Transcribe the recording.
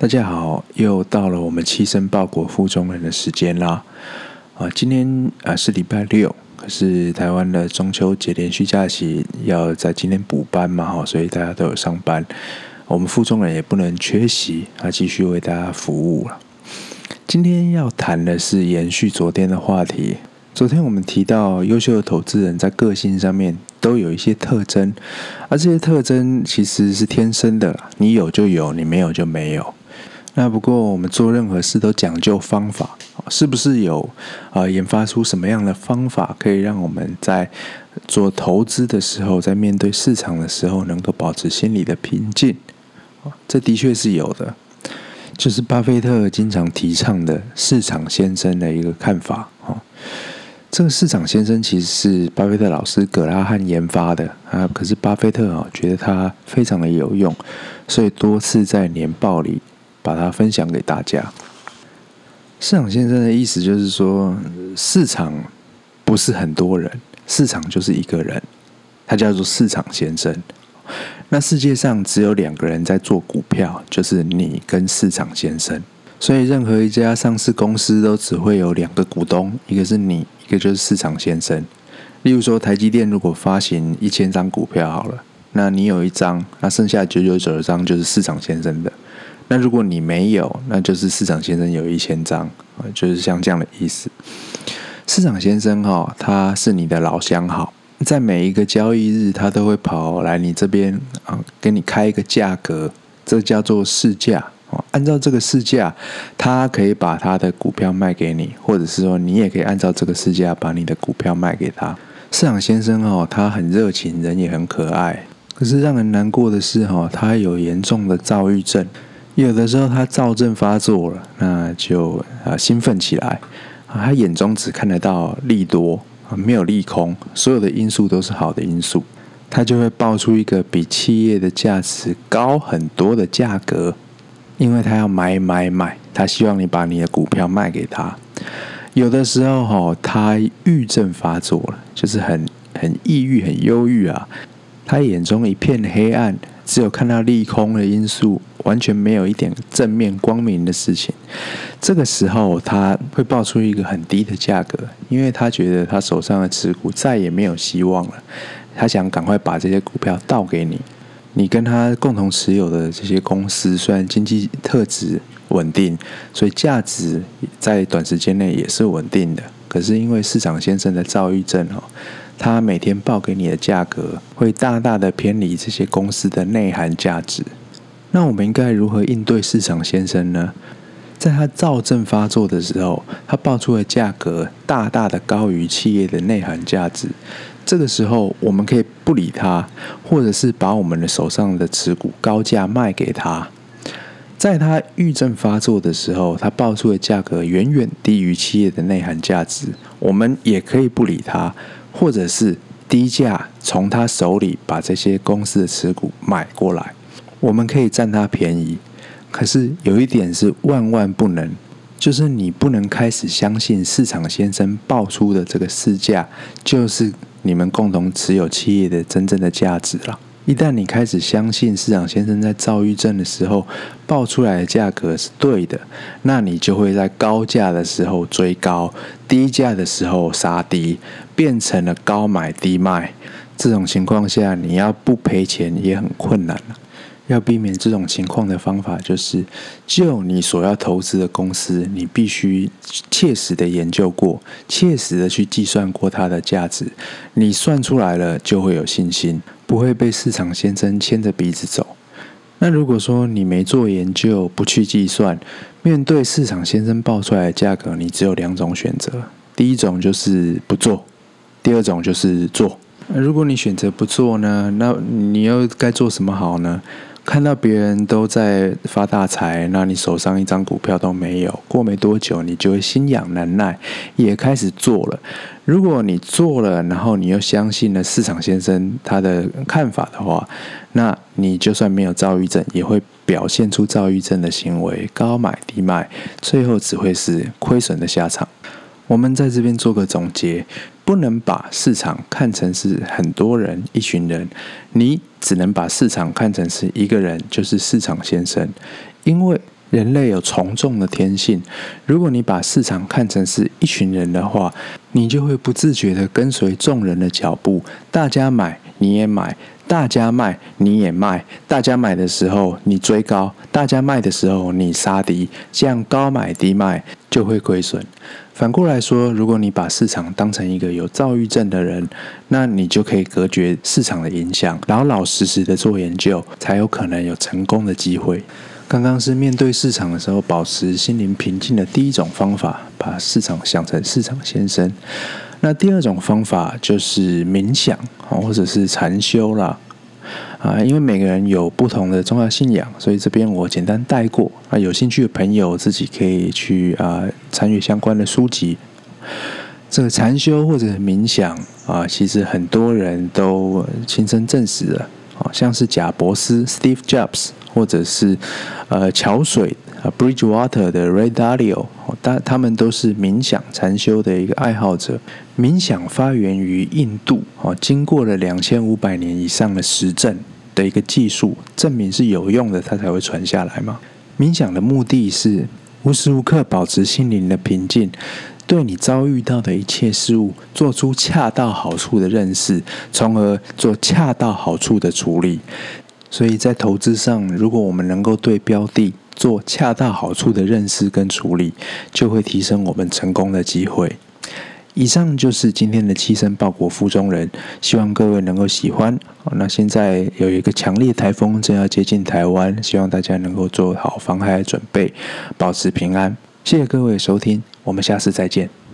大家好，又到了我们亲身报国富中人的时间啦！啊，今天啊是礼拜六，可是台湾的中秋节连续假期要在今天补班嘛，哈，所以大家都有上班，我们富中人也不能缺席，啊，继续为大家服务了。今天要谈的是延续昨天的话题。昨天我们提到，优秀的投资人在个性上面都有一些特征，而这些特征其实是天生的，你有就有，你没有就没有。那不过我们做任何事都讲究方法，是不是有啊、研发出什么样的方法，可以让我们在做投资的时候，在面对市场的时候，能够保持心理的平静？这的确是有的，就是巴菲特经常提倡的市场先生的一个看法啊。这个市场先生其实是巴菲特老师葛拉汉研发的啊，可是巴菲特啊觉得他非常的有用，所以多次在年报里把它分享给大家。市场先生的意思就是说，市场不是很多人，市场就是一个人，他叫做市场先生。那世界上只有两个人在做股票，就是你跟市场先生。所以任何一家上市公司都只会有两个股东，一个是你。一个就是市场先生，例如说台积电如果发行一千张股票好了，那你有一张，那剩下九九九的张就是市场先生的。那如果你没有，那就是市场先生有一千张啊，就是像这样的意思。市场先生哈，他是你的老相好，在每一个交易日，他都会跑来你这边啊，给你开一个价格，这叫做市价。按照这个市价，他可以把他的股票卖给你，或者是说你也可以按照这个市价把你的股票卖给他。市场先生哦，他很热情，人也很可爱。可是让人难过的是哈，他有严重的躁郁症。有的时候他躁症发作了，那就啊兴奋起来，啊他眼中只看得到利多啊，没有利空，所有的因素都是好的因素，他就会报出一个比企业的价值高很多的价格。因为他要买买买，他希望你把你的股票卖给他。有的时候哈，他郁症发作了，就是很很抑郁、很忧郁啊。他眼中一片黑暗，只有看到利空的因素，完全没有一点正面光明的事情。这个时候他会报出一个很低的价格，因为他觉得他手上的持股再也没有希望了。他想赶快把这些股票倒给你。你跟他共同持有的这些公司，虽然经济特质稳定，所以价值在短时间内也是稳定的。可是因为市场先生的躁郁症哦，他每天报给你的价格会大大的偏离这些公司的内涵价值。那我们应该如何应对市场先生呢？在他躁症发作的时候，他报出的价格大大的高于企业的内涵价值。这个时候，我们可以不理他，或者是把我们的手上的持股高价卖给他。在他郁症发作的时候，他报出的价格远远低于企业的内涵价值，我们也可以不理他，或者是低价从他手里把这些公司的持股买过来，我们可以占他便宜。可是有一点是万万不能。就是你不能开始相信市场先生报出的这个市价，就是你们共同持有企业的真正的价值了。一旦你开始相信市场先生在躁郁症的时候报出来的价格是对的，那你就会在高价的时候追高，低价的时候杀低，变成了高买低卖。这种情况下，你要不赔钱也很困难了。要避免这种情况的方法，就是就你所要投资的公司，你必须切实的研究过，切实的去计算过它的价值。你算出来了，就会有信心，不会被市场先生牵着鼻子走。那如果说你没做研究，不去计算，面对市场先生报出来的价格，你只有两种选择：第一种就是不做，第二种就是做。如果你选择不做呢，那你又该做什么好呢？看到别人都在发大财，那你手上一张股票都没有，过没多久你就会心痒难耐，也开始做了。如果你做了，然后你又相信了市场先生他的看法的话，那你就算没有躁郁症，也会表现出躁郁症的行为，高买低卖，最后只会是亏损的下场。我们在这边做个总结，不能把市场看成是很多人、一群人，你只能把市场看成是一个人，就是市场先生。因为人类有从众的天性，如果你把市场看成是一群人的话，你就会不自觉地跟随众人的脚步，大家买你也买，大家卖你也卖，大家买的时候你追高，大家卖的时候你杀低，这样高买低卖就会亏损。反过来说，如果你把市场当成一个有躁郁症的人，那你就可以隔绝市场的影响，老老实实的做研究，才有可能有成功的机会。刚刚是面对市场的时候，保持心灵平静的第一种方法，把市场想成市场先生。那第二种方法就是冥想，或者是禅修啦。啊，因为每个人有不同的宗教信仰，所以这边我简单带过。啊，有兴趣的朋友自己可以去啊参与相关的书籍。这个禅修或者冥想啊，其实很多人都亲身证实了。啊，像是贾伯斯 （Steve Jobs）。或者是呃桥水啊，Bridgewater 的 Ray Dalio，他他们都是冥想禅修的一个爱好者。冥想发源于印度，哦，经过了两千五百年以上的实证的一个技术，证明是有用的，它才会传下来嘛。冥想的目的是无时无刻保持心灵的平静，对你遭遇到的一切事物做出恰到好处的认识，从而做恰到好处的处理。所以在投资上，如果我们能够对标的做恰到好处的认识跟处理，就会提升我们成功的机会。以上就是今天的七申报国附中人，希望各位能够喜欢。那现在有一个强烈台风正要接近台湾，希望大家能够做好防害准备，保持平安。谢谢各位收听，我们下次再见。